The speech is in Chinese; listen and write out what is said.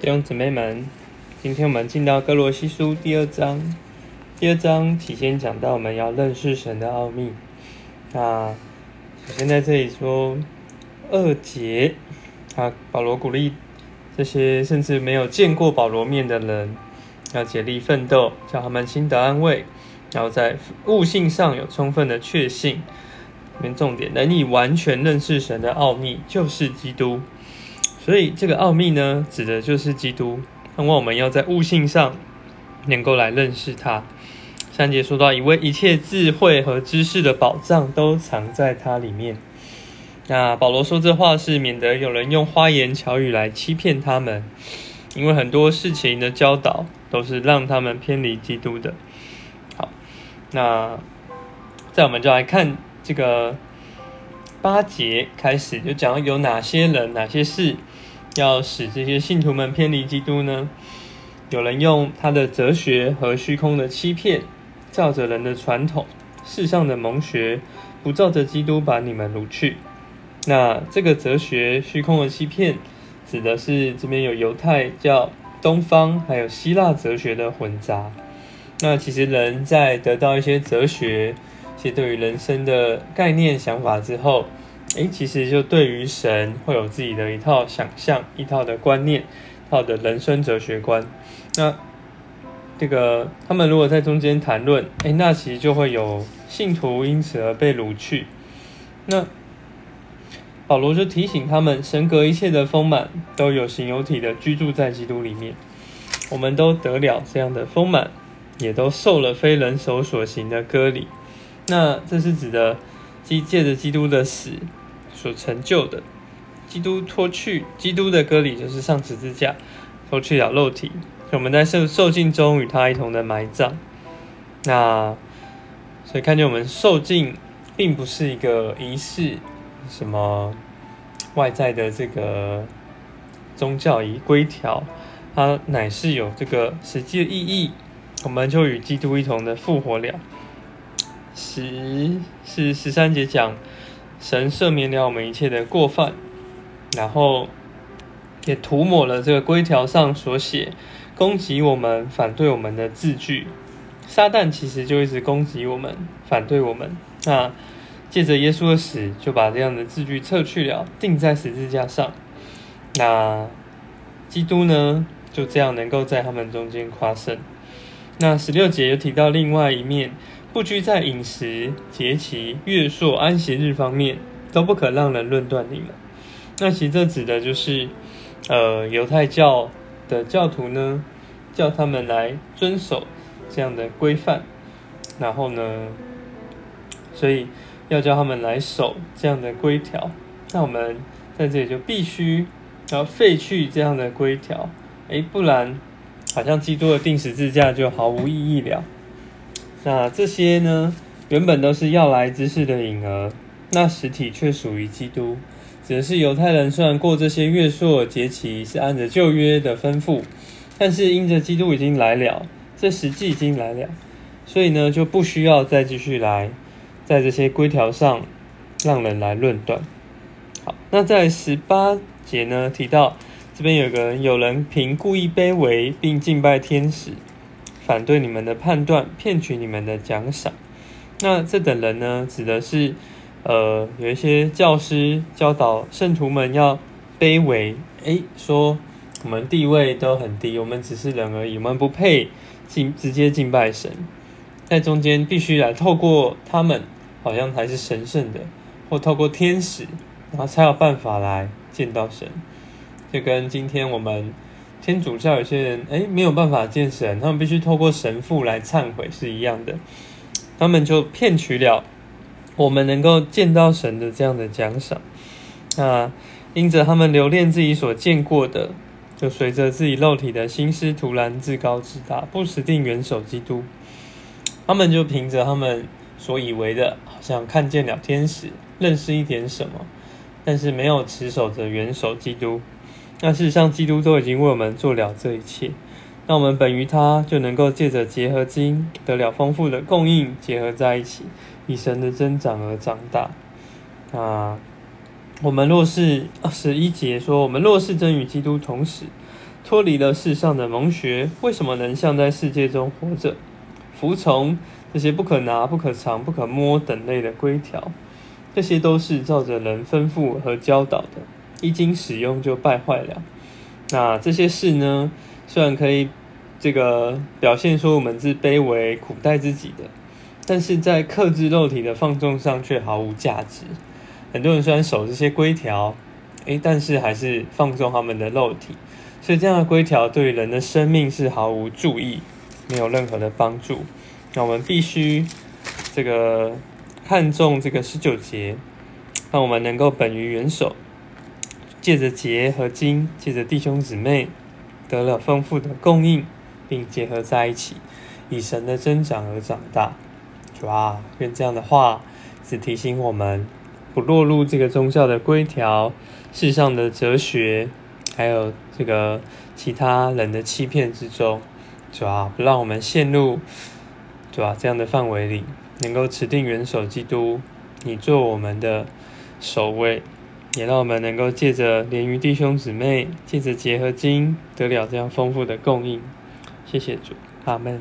弟兄姊妹们，今天我们进到哥罗西书第二章。第二章起先讲到我们要认识神的奥秘。那首先在这里说二节，啊，保罗鼓励这些甚至没有见过保罗面的人，要竭力奋斗，叫他们心得安慰，然后在悟性上有充分的确信。里面重点，能以完全认识神的奥秘，就是基督。所以这个奥秘呢，指的就是基督。那么我们要在悟性上能够来认识他。三节说到，以为一切智慧和知识的宝藏都藏在它里面。那保罗说这话是免得有人用花言巧语来欺骗他们，因为很多事情的教导都是让他们偏离基督的。好，那在我们就来看这个八节开始，就讲有哪些人、哪些事。要使这些信徒们偏离基督呢？有人用他的哲学和虚空的欺骗，照着人的传统、世上的蒙学，不照着基督把你们掳去。那这个哲学虚空的欺骗，指的是这边有犹太教、东方还有希腊哲学的混杂。那其实人在得到一些哲学、一些对于人生的概念、想法之后，诶，其实就对于神会有自己的一套想象、一套的观念、一套的人生哲学观。那这个他们如果在中间谈论，诶，那其实就会有信徒因此而被掳去。那保罗就提醒他们，神格一切的丰满都有形有体的居住在基督里面。我们都得了这样的丰满，也都受了非人手所行的割礼。那这是指的基借着基督的死。所成就的，基督脱去基督的割礼，就是上十字架，脱去了肉体，我们在受受尽中与他一同的埋葬。那所以看见我们受尽，并不是一个仪式，什么外在的这个宗教仪规条，它乃是有这个实际的意义。我们就与基督一同的复活了。十是十三节讲。神赦免了我们一切的过犯，然后也涂抹了这个规条上所写攻击我们、反对我们的字句。撒旦其实就一直攻击我们、反对我们。那借着耶稣的死，就把这样的字句撤去了，钉在十字架上。那基督呢，就这样能够在他们中间夸胜。那十六节又提到另外一面。不拘在饮食、节期、月朔、安息日方面，都不可让人论断你们。那其实这指的就是，呃，犹太教的教徒呢，叫他们来遵守这样的规范，然后呢，所以要叫他们来守这样的规条。那我们在这里就必须要废去这样的规条，诶，不然好像基督的定十字架就毫无意义了。那这些呢，原本都是要来之事的影儿，那实体却属于基督。只是犹太人虽然过这些月朔节期是按着旧约的吩咐，但是因着基督已经来了，这实际已经来了，所以呢就不需要再继续来在这些规条上让人来论断。好，那在十八节呢提到，这边有个人有人凭故意卑微并敬拜天使。反对你们的判断，骗取你们的奖赏。那这等人呢，指的是，呃，有一些教师教导圣徒们要卑微，诶，说我们地位都很低，我们只是人而已，我们不配敬直接敬拜神，在中间必须来透过他们，好像才是神圣的，或透过天使，然后才有办法来见到神。就跟今天我们。天主教有些人哎没有办法见神，他们必须透过神父来忏悔是一样的，他们就骗取了我们能够见到神的这样的奖赏。那因着他们留恋自己所见过的，就随着自己肉体的心思，突然自高自大，不死定元首基督。他们就凭着他们所以为的，好像看见了天使，认识一点什么，但是没有持守着元首基督。那事实上，基督都已经为我们做了这一切。那我们本于他，就能够借着结合经得了丰富的供应，结合在一起，以神的增长而长大。啊，我们若是二十一节说，我们若是真与基督同时，脱离了世上的蒙学，为什么能像在世界中活着，服从这些不可拿、不可藏、不可摸等类的规条？这些都是照着人吩咐和教导的，一经使用就败坏了。那这些事呢，虽然可以这个表现说我们是卑微苦待自己的，但是在克制肉体的放纵上却毫无价值。很多人虽然守这些规条，诶，但是还是放纵他们的肉体，所以这样的规条对人的生命是毫无注意，没有任何的帮助。那我们必须这个看重这个十九节，让我们能够本于元首，借着结和经，借着弟兄姊妹得了丰富的供应，并结合在一起，以神的增长而长大。主啊，愿这样的话是提醒我们。不落入这个宗教的规条、世上的哲学，还有这个其他人的欺骗之中，主啊不让我们陷入主啊这样的范围里，能够持定元首基督，你做我们的守卫，也让我们能够借着连于弟兄姊妹，借着结合经，得了这样丰富的供应。谢谢主，阿门。